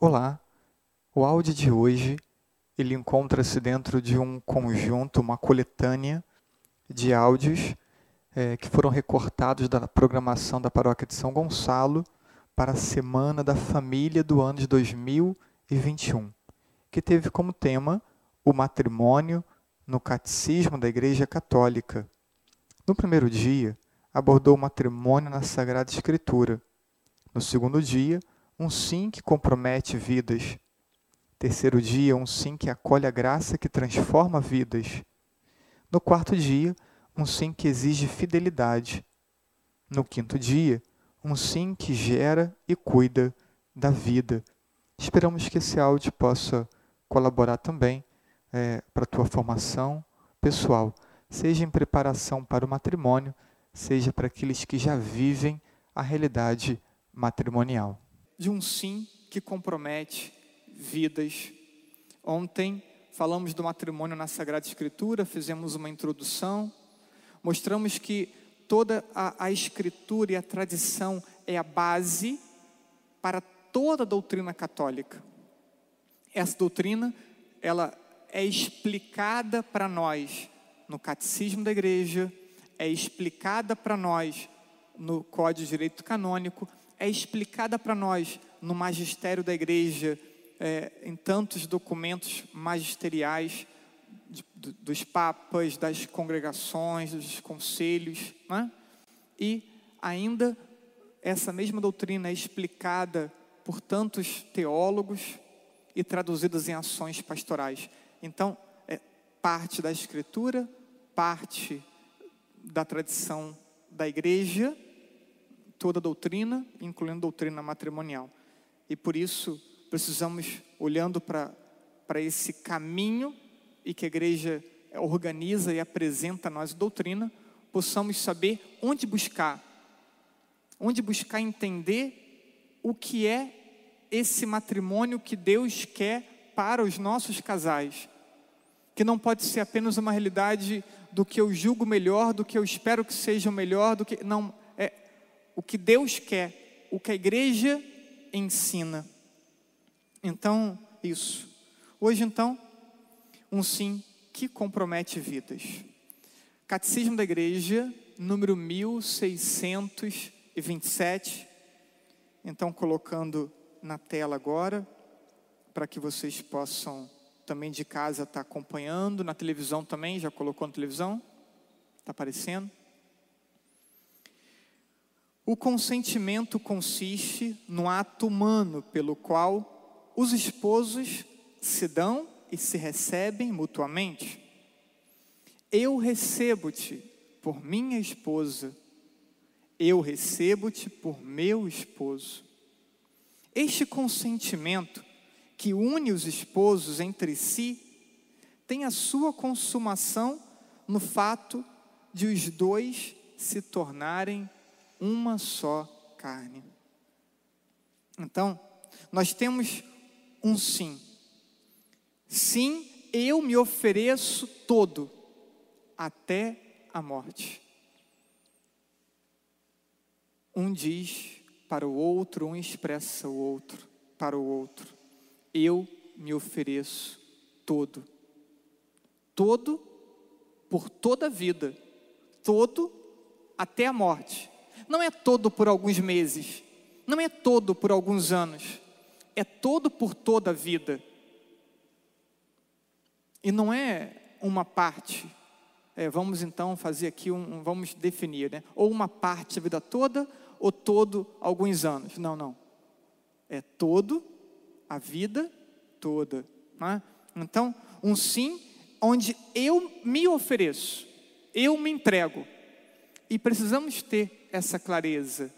Olá, o áudio de hoje ele encontra-se dentro de um conjunto, uma coletânea de áudios é, que foram recortados da programação da Paróquia de São Gonçalo para a Semana da Família do ano de 2021, que teve como tema o matrimônio no Catecismo da Igreja Católica. No primeiro dia, abordou o matrimônio na Sagrada Escritura. No segundo dia, um sim que compromete vidas. Terceiro dia, um sim que acolhe a graça que transforma vidas. No quarto dia, um sim que exige fidelidade. No quinto dia, um sim que gera e cuida da vida. Esperamos que esse áudio possa colaborar também é, para a tua formação pessoal, seja em preparação para o matrimônio, seja para aqueles que já vivem a realidade matrimonial de um sim que compromete vidas. Ontem falamos do matrimônio na Sagrada Escritura, fizemos uma introdução, mostramos que toda a, a Escritura e a tradição é a base para toda a doutrina católica. Essa doutrina, ela é explicada para nós no Catecismo da Igreja, é explicada para nós no Código de Direito Canônico, é explicada para nós no magistério da igreja, é, em tantos documentos magisteriais dos papas, das congregações, dos conselhos, né? e ainda essa mesma doutrina é explicada por tantos teólogos e traduzidas em ações pastorais. Então, é parte da escritura, parte da tradição da igreja toda doutrina, incluindo doutrina matrimonial. E por isso precisamos, olhando para esse caminho e que a igreja organiza e apresenta a nós doutrina, possamos saber onde buscar, onde buscar entender o que é esse matrimônio que Deus quer para os nossos casais, que não pode ser apenas uma realidade do que eu julgo melhor, do que eu espero que seja o melhor, do que não o que Deus quer, o que a igreja ensina. Então, isso. Hoje, então, um sim que compromete vidas. Catecismo da Igreja, número 1627. Então, colocando na tela agora, para que vocês possam também de casa estar acompanhando, na televisão também, já colocou na televisão? Está aparecendo? O consentimento consiste no ato humano pelo qual os esposos se dão e se recebem mutuamente. Eu recebo-te por minha esposa, eu recebo-te por meu esposo. Este consentimento que une os esposos entre si tem a sua consumação no fato de os dois se tornarem uma só carne. Então, nós temos um sim. Sim, eu me ofereço todo, até a morte. Um diz para o outro, um expressa o outro para o outro. Eu me ofereço todo. Todo por toda a vida. Todo até a morte não é todo por alguns meses, não é todo por alguns anos, é todo por toda a vida. E não é uma parte. É, vamos então fazer aqui um, vamos definir, né? Ou uma parte a vida toda, ou todo alguns anos. Não, não. É todo a vida toda. Né? Então, um sim onde eu me ofereço, eu me entrego. E precisamos ter essa clareza.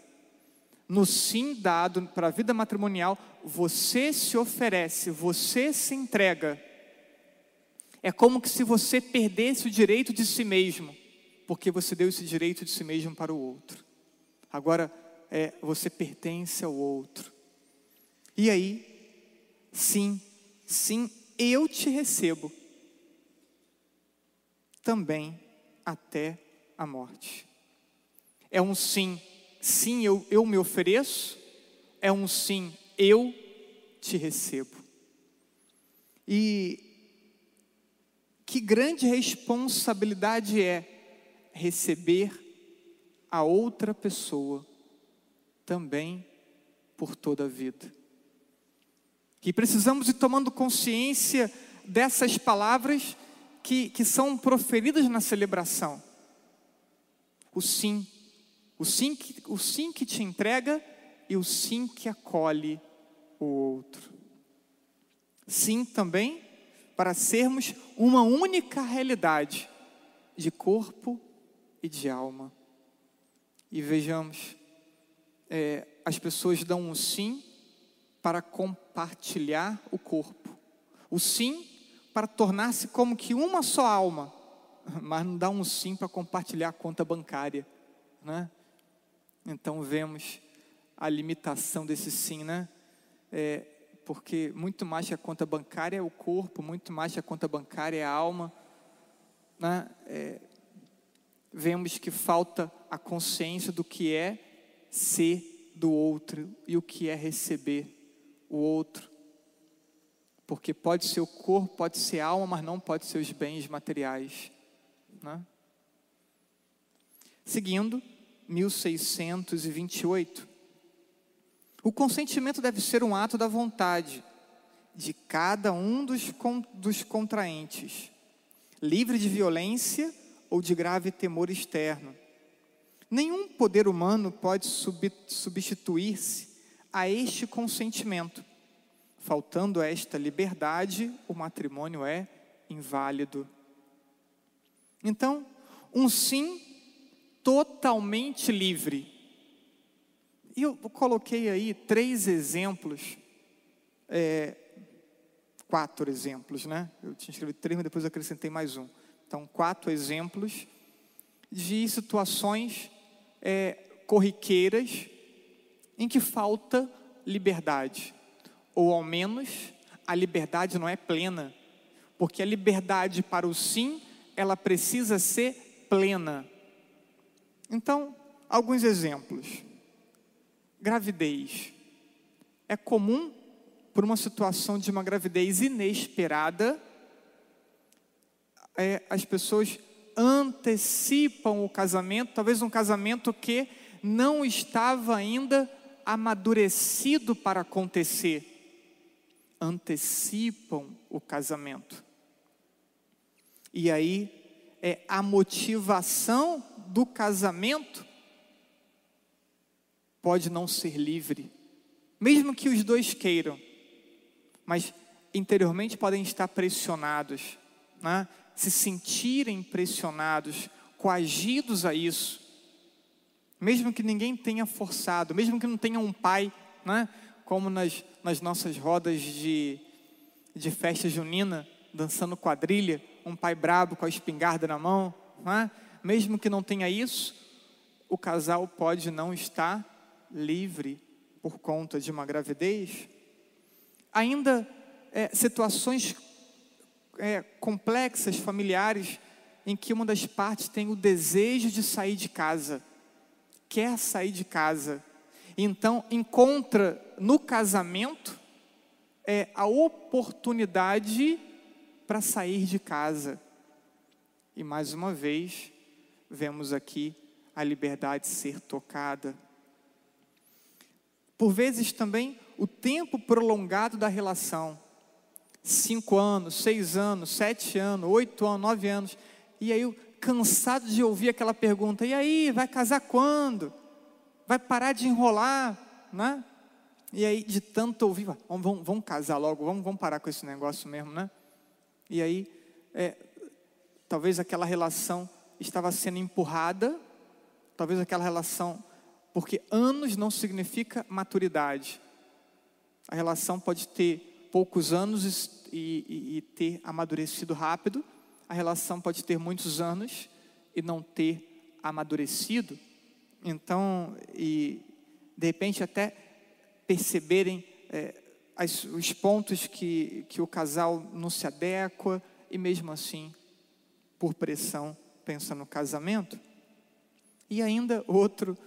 No sim dado para a vida matrimonial, você se oferece, você se entrega. É como que se você perdesse o direito de si mesmo, porque você deu esse direito de si mesmo para o outro. Agora é, você pertence ao outro. E aí, sim, sim, eu te recebo também até a morte. É um sim, sim, eu, eu me ofereço. É um sim, eu te recebo. E que grande responsabilidade é receber a outra pessoa também por toda a vida. Que precisamos ir tomando consciência dessas palavras que, que são proferidas na celebração. O sim, o sim, que, o sim que te entrega e o sim que acolhe o outro. Sim também para sermos uma única realidade de corpo e de alma. E vejamos, é, as pessoas dão um sim para compartilhar o corpo, o sim para tornar-se como que uma só alma, mas não dá um sim para compartilhar a conta bancária, né? Então vemos a limitação desse sim, né? É, porque muito mais que a conta bancária é o corpo, muito mais que a conta bancária é a alma, né? É, vemos que falta a consciência do que é ser do outro e o que é receber o outro. Porque pode ser o corpo, pode ser a alma, mas não pode ser os bens materiais. Né? Seguindo, 1628. O consentimento deve ser um ato da vontade de cada um dos, dos contraentes, livre de violência ou de grave temor externo. Nenhum poder humano pode substituir-se a este consentimento. Faltando esta liberdade, o matrimônio é inválido. Então, um sim totalmente livre. E eu coloquei aí três exemplos, é, quatro exemplos, né? Eu tinha escrito três, mas depois acrescentei mais um. Então, quatro exemplos de situações é, corriqueiras em que falta liberdade, ou ao menos a liberdade não é plena, porque a liberdade para o sim, ela precisa ser plena. Então, alguns exemplos. Gravidez. É comum, por uma situação de uma gravidez inesperada, é, as pessoas antecipam o casamento, talvez um casamento que não estava ainda amadurecido para acontecer. Antecipam o casamento. E aí é a motivação do casamento pode não ser livre, mesmo que os dois queiram, mas interiormente podem estar pressionados, né? se sentirem pressionados, coagidos a isso, mesmo que ninguém tenha forçado, mesmo que não tenha um pai, né? como nas, nas nossas rodas de, de festa junina, dançando quadrilha, um pai brabo com a espingarda na mão, né? Mesmo que não tenha isso, o casal pode não estar livre por conta de uma gravidez. Ainda é, situações é, complexas, familiares, em que uma das partes tem o desejo de sair de casa, quer sair de casa, então encontra no casamento é, a oportunidade para sair de casa. E mais uma vez, vemos aqui a liberdade ser tocada. Por vezes também o tempo prolongado da relação cinco anos, seis anos, sete anos, oito anos, nove anos. E aí, cansado de ouvir aquela pergunta: e aí, vai casar quando? Vai parar de enrolar? Né? E aí, de tanto ouvir, vamos, vamos, vamos casar logo, vamos, vamos parar com esse negócio mesmo, né? E aí, é, talvez aquela relação estava sendo empurrada, talvez aquela relação, porque anos não significa maturidade. A relação pode ter poucos anos e, e, e ter amadurecido rápido, a relação pode ter muitos anos e não ter amadurecido. Então, e de repente até perceberem é, as, os pontos que, que o casal não se adequa e mesmo assim, por pressão, pensa no casamento. E ainda outro,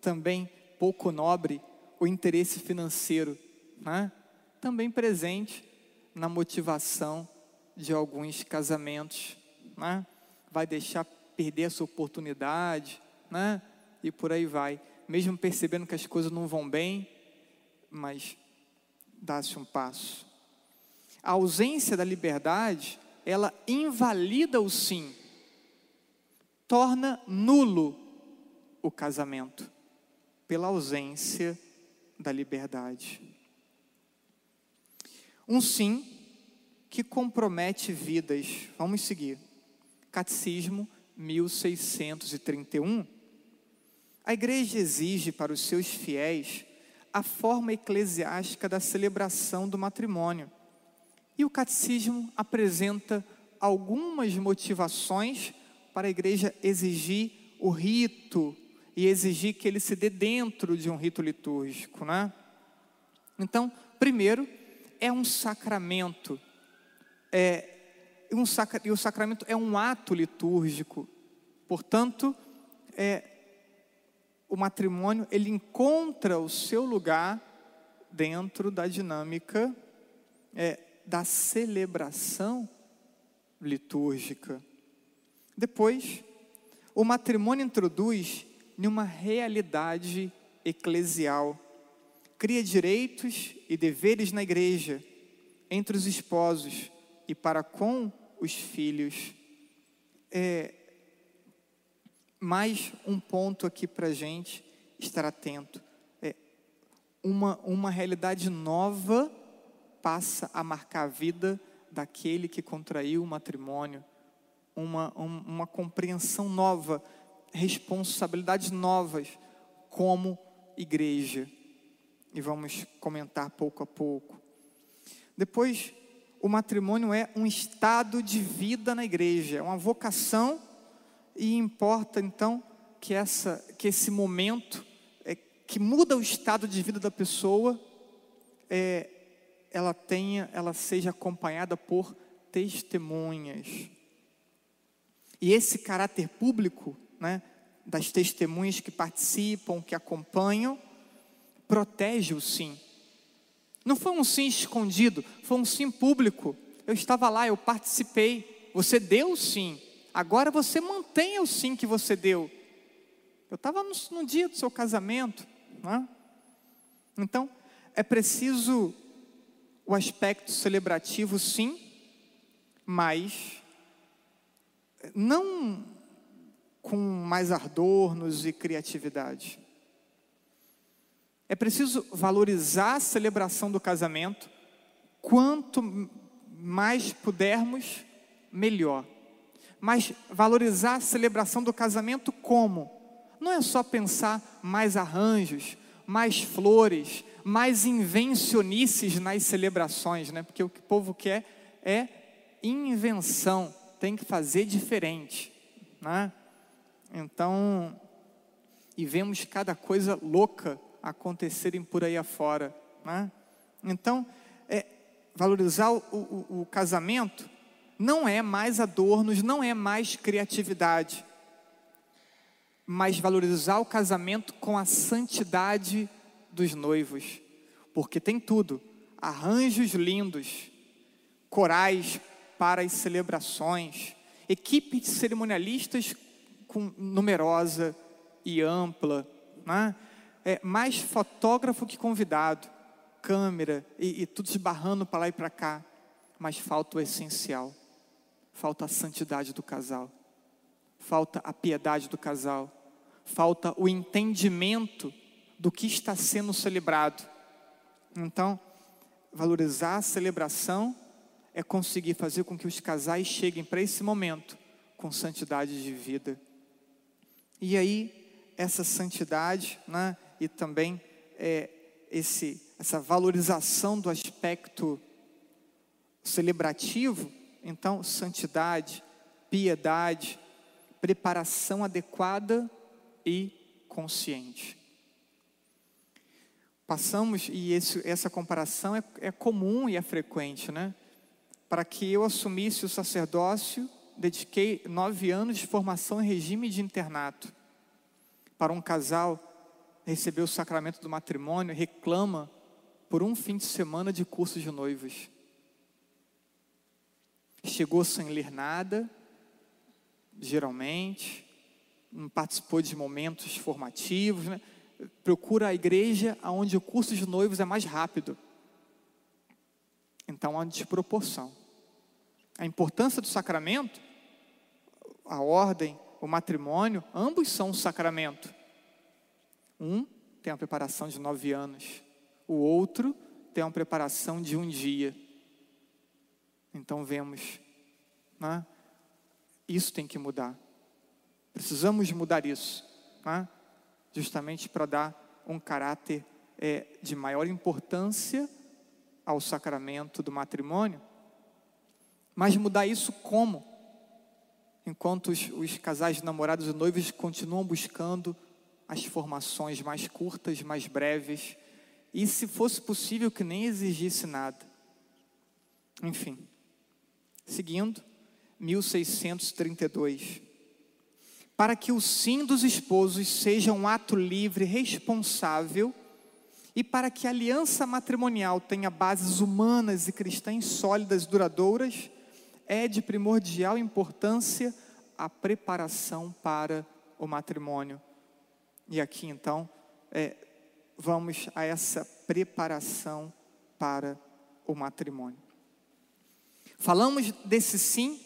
também pouco nobre, o interesse financeiro. Né? também presente na motivação de alguns casamentos, né? vai deixar perder essa oportunidade, né? e por aí vai. Mesmo percebendo que as coisas não vão bem, mas dá-se um passo. A ausência da liberdade, ela invalida o sim, torna nulo o casamento, pela ausência da liberdade. Um sim que compromete vidas. Vamos seguir. Catecismo 1631. A igreja exige para os seus fiéis a forma eclesiástica da celebração do matrimônio. E o catecismo apresenta algumas motivações para a igreja exigir o rito e exigir que ele se dê dentro de um rito litúrgico, né? Então, primeiro, é um sacramento, é um sacra, e o sacramento é um ato litúrgico, portanto, é, o matrimônio ele encontra o seu lugar dentro da dinâmica é, da celebração litúrgica. Depois, o matrimônio introduz numa realidade eclesial. Cria direitos e deveres na igreja, entre os esposos e para com os filhos. É, mais um ponto aqui para a gente estar atento. É, uma, uma realidade nova passa a marcar a vida daquele que contraiu o matrimônio. Uma, um, uma compreensão nova responsabilidades novas como igreja. E vamos comentar pouco a pouco. Depois, o matrimônio é um estado de vida na igreja, é uma vocação e importa então que essa que esse momento é, que muda o estado de vida da pessoa é, ela tenha ela seja acompanhada por testemunhas e esse caráter público né, das testemunhas que participam, que acompanham, protege o sim. Não foi um sim escondido, foi um sim público. Eu estava lá, eu participei. Você deu o sim. Agora você mantenha o sim que você deu. Eu estava no, no, dia do seu casamento. Né? Então, é preciso o aspecto celebrativo, sim, mas não com mais ardornos e criatividade. É preciso valorizar a celebração do casamento, quanto mais pudermos, melhor. Mas valorizar a celebração do casamento como? Não é só pensar mais arranjos, mais flores, mais invencionices nas celebrações, né? Porque o que o povo quer é invenção, tem que fazer diferente, né? Então, e vemos cada coisa louca acontecerem por aí afora. Né? Então, é, valorizar o, o, o casamento não é mais adornos, não é mais criatividade, mas valorizar o casamento com a santidade dos noivos, porque tem tudo: arranjos lindos, corais para as celebrações, equipe de cerimonialistas com, numerosa e ampla, né? é, mais fotógrafo que convidado, câmera e, e tudo esbarrando para lá e para cá, mas falta o essencial, falta a santidade do casal, falta a piedade do casal, falta o entendimento do que está sendo celebrado. Então, valorizar a celebração é conseguir fazer com que os casais cheguem para esse momento com santidade de vida. E aí, essa santidade, né, e também é, esse, essa valorização do aspecto celebrativo, então, santidade, piedade, preparação adequada e consciente. Passamos, e esse, essa comparação é, é comum e é frequente, né? Para que eu assumisse o sacerdócio, dediquei nove anos de formação em regime de internato. Para um casal receber o sacramento do matrimônio, reclama por um fim de semana de curso de noivos. Chegou sem ler nada, geralmente, não participou de momentos formativos, né? procura a igreja onde o curso de noivos é mais rápido. Há desproporção. A importância do sacramento, a ordem, o matrimônio, ambos são um sacramento. Um tem a preparação de nove anos, o outro tem uma preparação de um dia. Então vemos, né? isso tem que mudar. Precisamos mudar isso, né? justamente para dar um caráter é, de maior importância ao sacramento do matrimônio. Mas mudar isso como? Enquanto os, os casais namorados e noivos continuam buscando as formações mais curtas, mais breves, e se fosse possível que nem exigisse nada. Enfim, seguindo, 1632 para que o sim dos esposos seja um ato livre, responsável, e para que a aliança matrimonial tenha bases humanas e cristãs sólidas e duradouras, é de primordial importância a preparação para o matrimônio. E aqui então, é, vamos a essa preparação para o matrimônio. Falamos desse sim,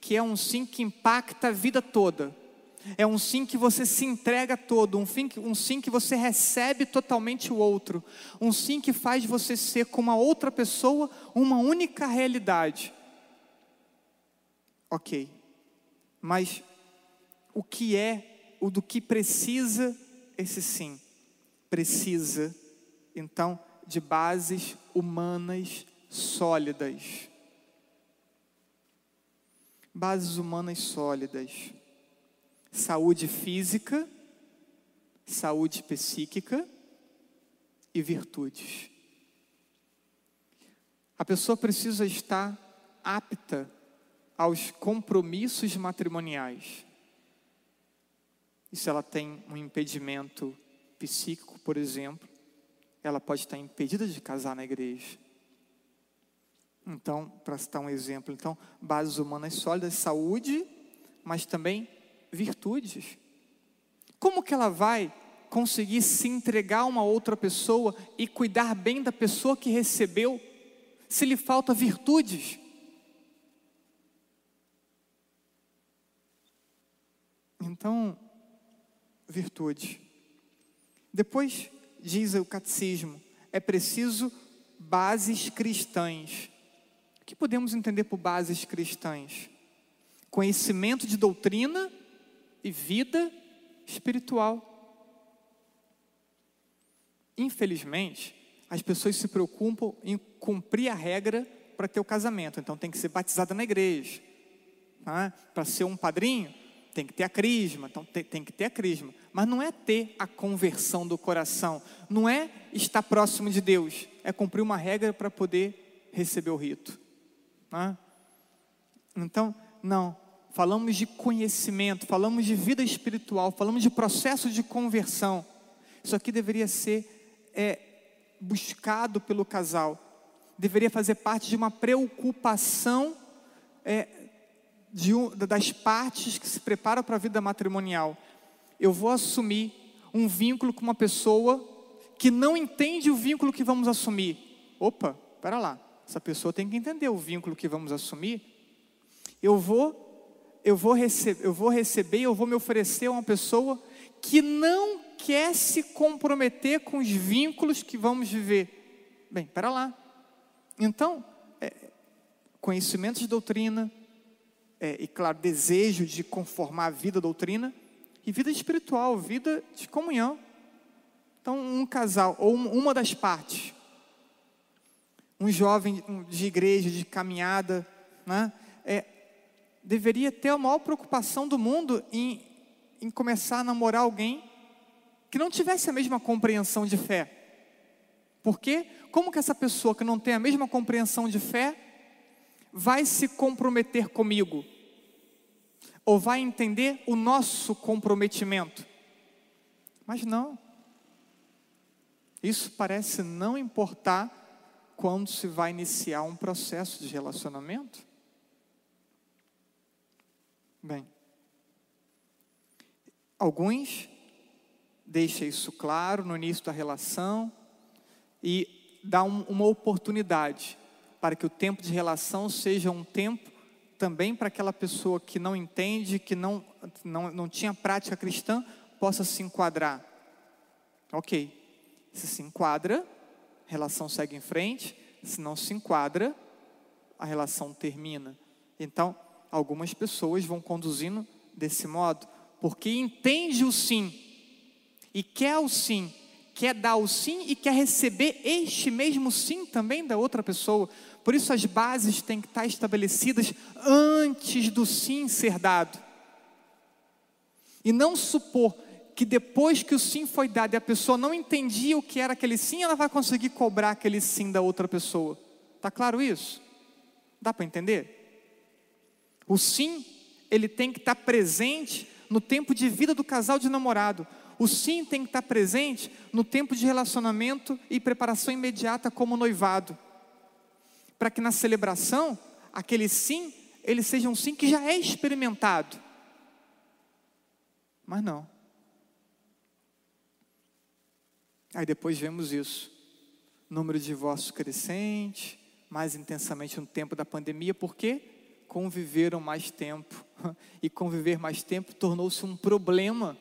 que é um sim que impacta a vida toda é um sim que você se entrega todo, um, fim, um sim que você recebe totalmente o outro, um sim que faz você ser com uma outra pessoa uma única realidade. Ok, mas o que é, o do que precisa esse sim? Precisa, então, de bases humanas sólidas. Bases humanas sólidas saúde física, saúde psíquica e virtudes. A pessoa precisa estar apta aos compromissos matrimoniais. E se ela tem um impedimento psíquico, por exemplo, ela pode estar impedida de casar na igreja. Então, para citar um exemplo, então, bases humanas sólidas, saúde, mas também virtudes. Como que ela vai conseguir se entregar a uma outra pessoa e cuidar bem da pessoa que recebeu, se lhe falta virtudes? Então, virtude. Depois diz o catecismo, é preciso bases cristãs. O que podemos entender por bases cristãs? Conhecimento de doutrina e vida espiritual. Infelizmente, as pessoas se preocupam em cumprir a regra para ter o casamento. Então tem que ser batizada na igreja. Tá? Para ser um padrinho, tem que ter a crisma. Então tem, tem, que ter a crisma. Mas não é ter a conversão do coração. Não é estar próximo de Deus. É cumprir uma regra para poder receber o rito. Tá? Então, não falamos de conhecimento, falamos de vida espiritual, falamos de processo de conversão. Isso aqui deveria ser é, buscado pelo casal, deveria fazer parte de uma preocupação é, de um, das partes que se preparam para a vida matrimonial. Eu vou assumir um vínculo com uma pessoa que não entende o vínculo que vamos assumir. Opa, espera lá, essa pessoa tem que entender o vínculo que vamos assumir. Eu vou eu vou, receber, eu vou receber, eu vou me oferecer a uma pessoa que não quer se comprometer com os vínculos que vamos viver. Bem, para lá. Então, é, conhecimento de doutrina, é, e claro, desejo de conformar a vida à doutrina, e vida espiritual, vida de comunhão. Então, um casal, ou uma das partes, um jovem de igreja, de caminhada, né, é, deveria ter a maior preocupação do mundo em, em começar a namorar alguém que não tivesse a mesma compreensão de fé. Porque como que essa pessoa que não tem a mesma compreensão de fé vai se comprometer comigo? Ou vai entender o nosso comprometimento? Mas não. Isso parece não importar quando se vai iniciar um processo de relacionamento. Bem, alguns deixam isso claro no início da relação e dá um, uma oportunidade para que o tempo de relação seja um tempo também para aquela pessoa que não entende, que não, não, não tinha prática cristã, possa se enquadrar. Ok, se se enquadra, a relação segue em frente, se não se enquadra, a relação termina. Então, algumas pessoas vão conduzindo desse modo, porque entende o sim e quer o sim, quer dar o sim e quer receber este mesmo sim também da outra pessoa. Por isso as bases têm que estar estabelecidas antes do sim ser dado. E não supor que depois que o sim foi dado e a pessoa não entendia o que era aquele sim, ela vai conseguir cobrar aquele sim da outra pessoa. Tá claro isso? Dá para entender? O sim, ele tem que estar presente no tempo de vida do casal de namorado. O sim tem que estar presente no tempo de relacionamento e preparação imediata como noivado para que na celebração, aquele sim, ele seja um sim que já é experimentado. Mas não. Aí depois vemos isso. Número de divórcios crescente, mais intensamente no tempo da pandemia, porque conviveram mais tempo. E conviver mais tempo tornou-se um problema.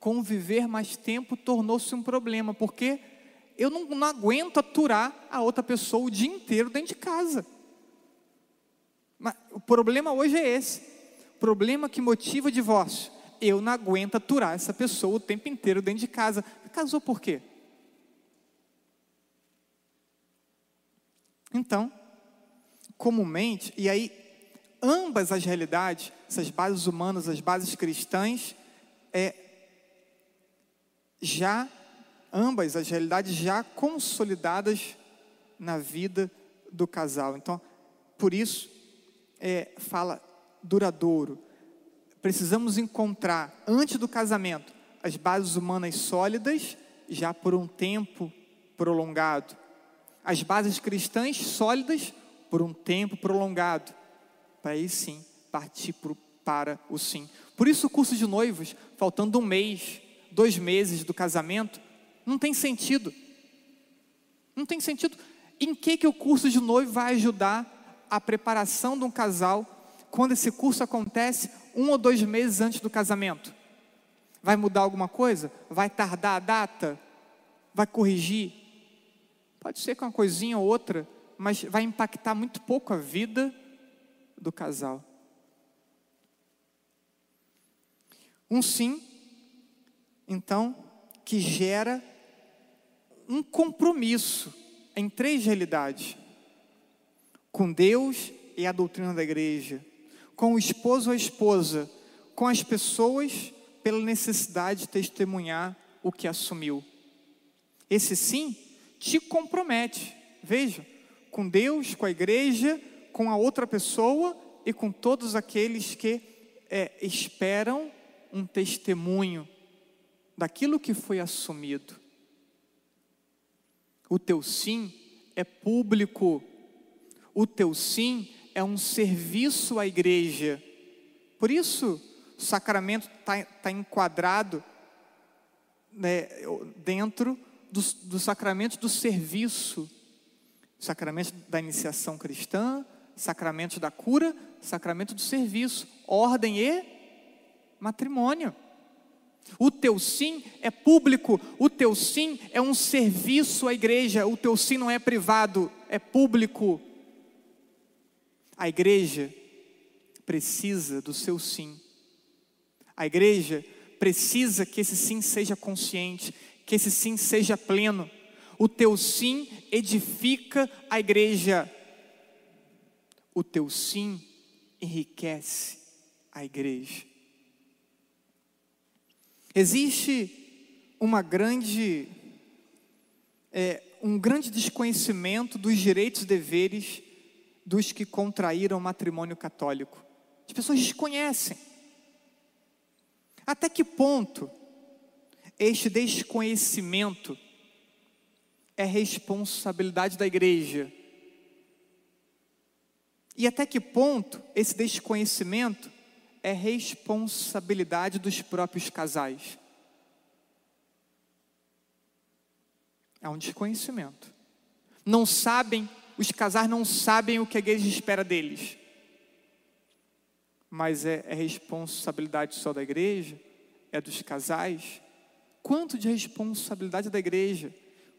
Conviver mais tempo tornou-se um problema, porque eu não, não aguento aturar a outra pessoa o dia inteiro dentro de casa. Mas o problema hoje é esse. Problema que motiva o divórcio. Eu não aguento aturar essa pessoa o tempo inteiro dentro de casa. Casou por quê? Então, comumente, e aí ambas as realidades, essas bases humanas, as bases cristãs, é, já ambas as realidades já consolidadas na vida do casal. Então, por isso, é, fala duradouro. Precisamos encontrar, antes do casamento, as bases humanas sólidas, já por um tempo prolongado. As bases cristãs sólidas, por um tempo prolongado. Para aí sim partir pro, para o sim. Por isso, o curso de noivos, faltando um mês, dois meses do casamento, não tem sentido. Não tem sentido. Em que, que o curso de noivo vai ajudar a preparação de um casal quando esse curso acontece um ou dois meses antes do casamento? Vai mudar alguma coisa? Vai tardar a data? Vai corrigir? Pode ser com uma coisinha ou outra, mas vai impactar muito pouco a vida do casal. Um sim, então, que gera um compromisso em três realidades: com Deus e a doutrina da igreja, com o esposo ou a esposa, com as pessoas pela necessidade de testemunhar o que assumiu. Esse sim te compromete, veja, com Deus, com a igreja, com a outra pessoa e com todos aqueles que é, esperam um testemunho daquilo que foi assumido. O teu sim é público. O teu sim é um serviço à igreja. Por isso, o sacramento está tá enquadrado né, dentro do, do sacramento do serviço. Sacramento da iniciação cristã, sacramento da cura, sacramento do serviço, ordem e matrimônio. O teu sim é público, o teu sim é um serviço à igreja, o teu sim não é privado, é público. A igreja precisa do seu sim. A igreja precisa que esse sim seja consciente, que esse sim seja pleno. O teu sim edifica a igreja. O teu sim enriquece a igreja. Existe uma grande, é, um grande desconhecimento dos direitos e deveres dos que contraíram matrimônio católico. As pessoas desconhecem. Até que ponto este desconhecimento é responsabilidade da igreja? E até que ponto esse desconhecimento é responsabilidade dos próprios casais? É um desconhecimento. Não sabem, os casais não sabem o que a igreja espera deles. Mas é, é responsabilidade só da igreja? É dos casais? Quanto de responsabilidade da igreja?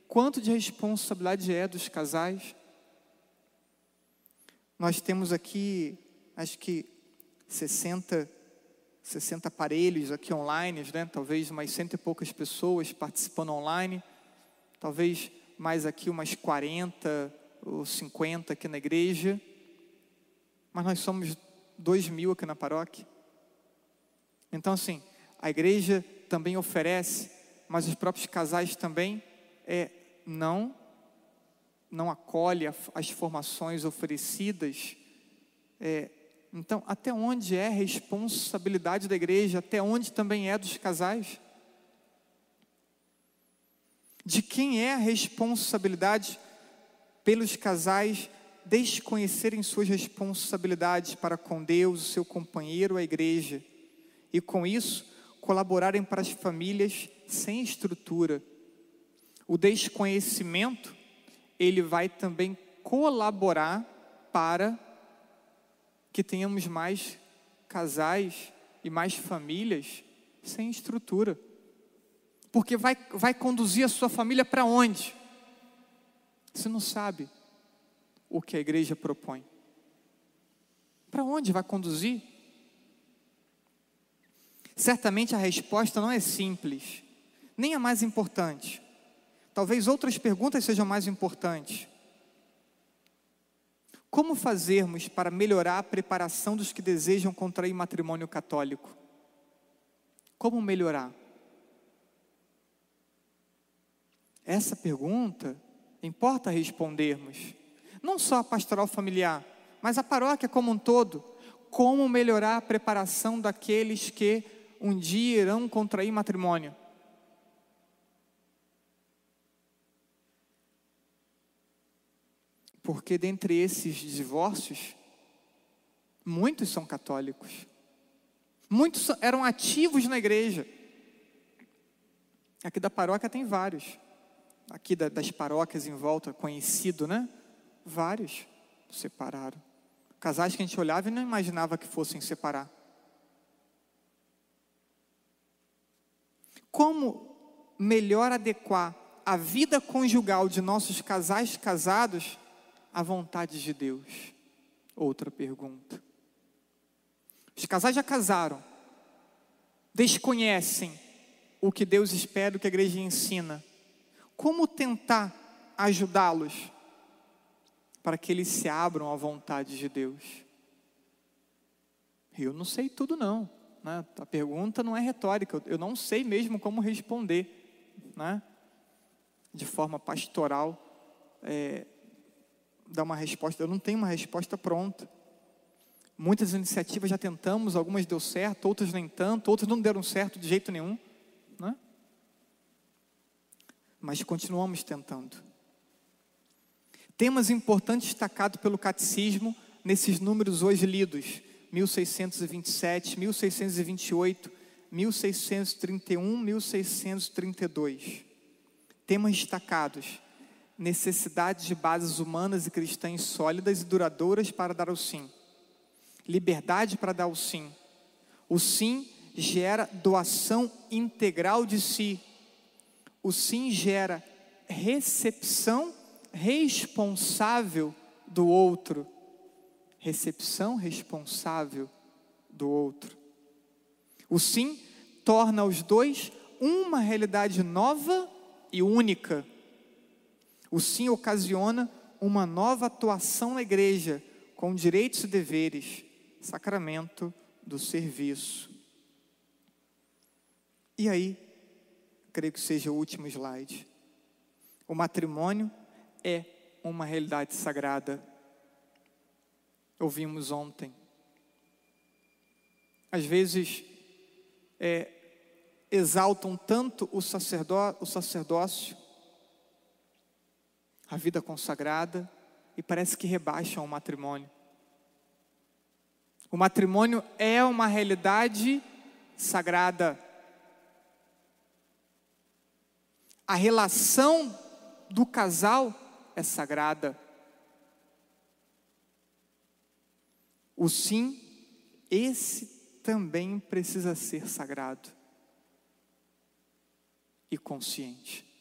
Quanto de responsabilidade é dos casais? Nós temos aqui, acho que 60, 60 aparelhos aqui online, né? talvez umas cento e poucas pessoas participando online, talvez mais aqui umas 40 ou 50 aqui na igreja, mas nós somos dois mil aqui na paróquia. Então, assim, a igreja também oferece, mas os próprios casais também é, não não acolhe as formações oferecidas. É, então, até onde é responsabilidade da igreja? Até onde também é dos casais? De quem é a responsabilidade pelos casais desconhecerem suas responsabilidades para com Deus, o seu companheiro, a igreja, e com isso colaborarem para as famílias sem estrutura? O desconhecimento ele vai também colaborar para que tenhamos mais casais e mais famílias sem estrutura. Porque vai, vai conduzir a sua família para onde? Você não sabe o que a igreja propõe. Para onde vai conduzir? Certamente a resposta não é simples, nem a mais importante. Talvez outras perguntas sejam mais importantes. Como fazermos para melhorar a preparação dos que desejam contrair matrimônio católico? Como melhorar? Essa pergunta importa respondermos. Não só a pastoral familiar, mas a paróquia como um todo. Como melhorar a preparação daqueles que um dia irão contrair matrimônio? Porque dentre esses divórcios, muitos são católicos. Muitos eram ativos na igreja. Aqui da paróquia tem vários. Aqui das paróquias em volta, conhecido, né? Vários separaram. Casais que a gente olhava e não imaginava que fossem separar. Como melhor adequar a vida conjugal de nossos casais casados a vontade de Deus? Outra pergunta. Os casais já casaram, desconhecem o que Deus espera, o que a igreja ensina. Como tentar ajudá-los para que eles se abram à vontade de Deus? Eu não sei tudo, não. Né? A pergunta não é retórica, eu não sei mesmo como responder. Né? De forma pastoral, é, dar uma resposta, eu não tenho uma resposta pronta. Muitas iniciativas já tentamos, algumas deu certo, outras nem tanto, outras não deram certo de jeito nenhum, né? Mas continuamos tentando. Temas importantes destacados pelo catecismo nesses números hoje lidos: 1627, 1628, 1631, 1632. Temas destacados necessidades de bases humanas e cristãs sólidas e duradouras para dar o sim. Liberdade para dar o sim. O sim gera doação integral de si. O sim gera recepção responsável do outro. Recepção responsável do outro. O sim torna os dois uma realidade nova e única o sim ocasiona uma nova atuação na igreja, com direitos e deveres, sacramento do serviço. E aí, creio que seja o último slide. O matrimônio é uma realidade sagrada. Ouvimos ontem. Às vezes, é, exaltam tanto o, sacerdó o sacerdócio a vida consagrada e parece que rebaixam o matrimônio. O matrimônio é uma realidade sagrada. A relação do casal é sagrada. O sim, esse também precisa ser sagrado e consciente.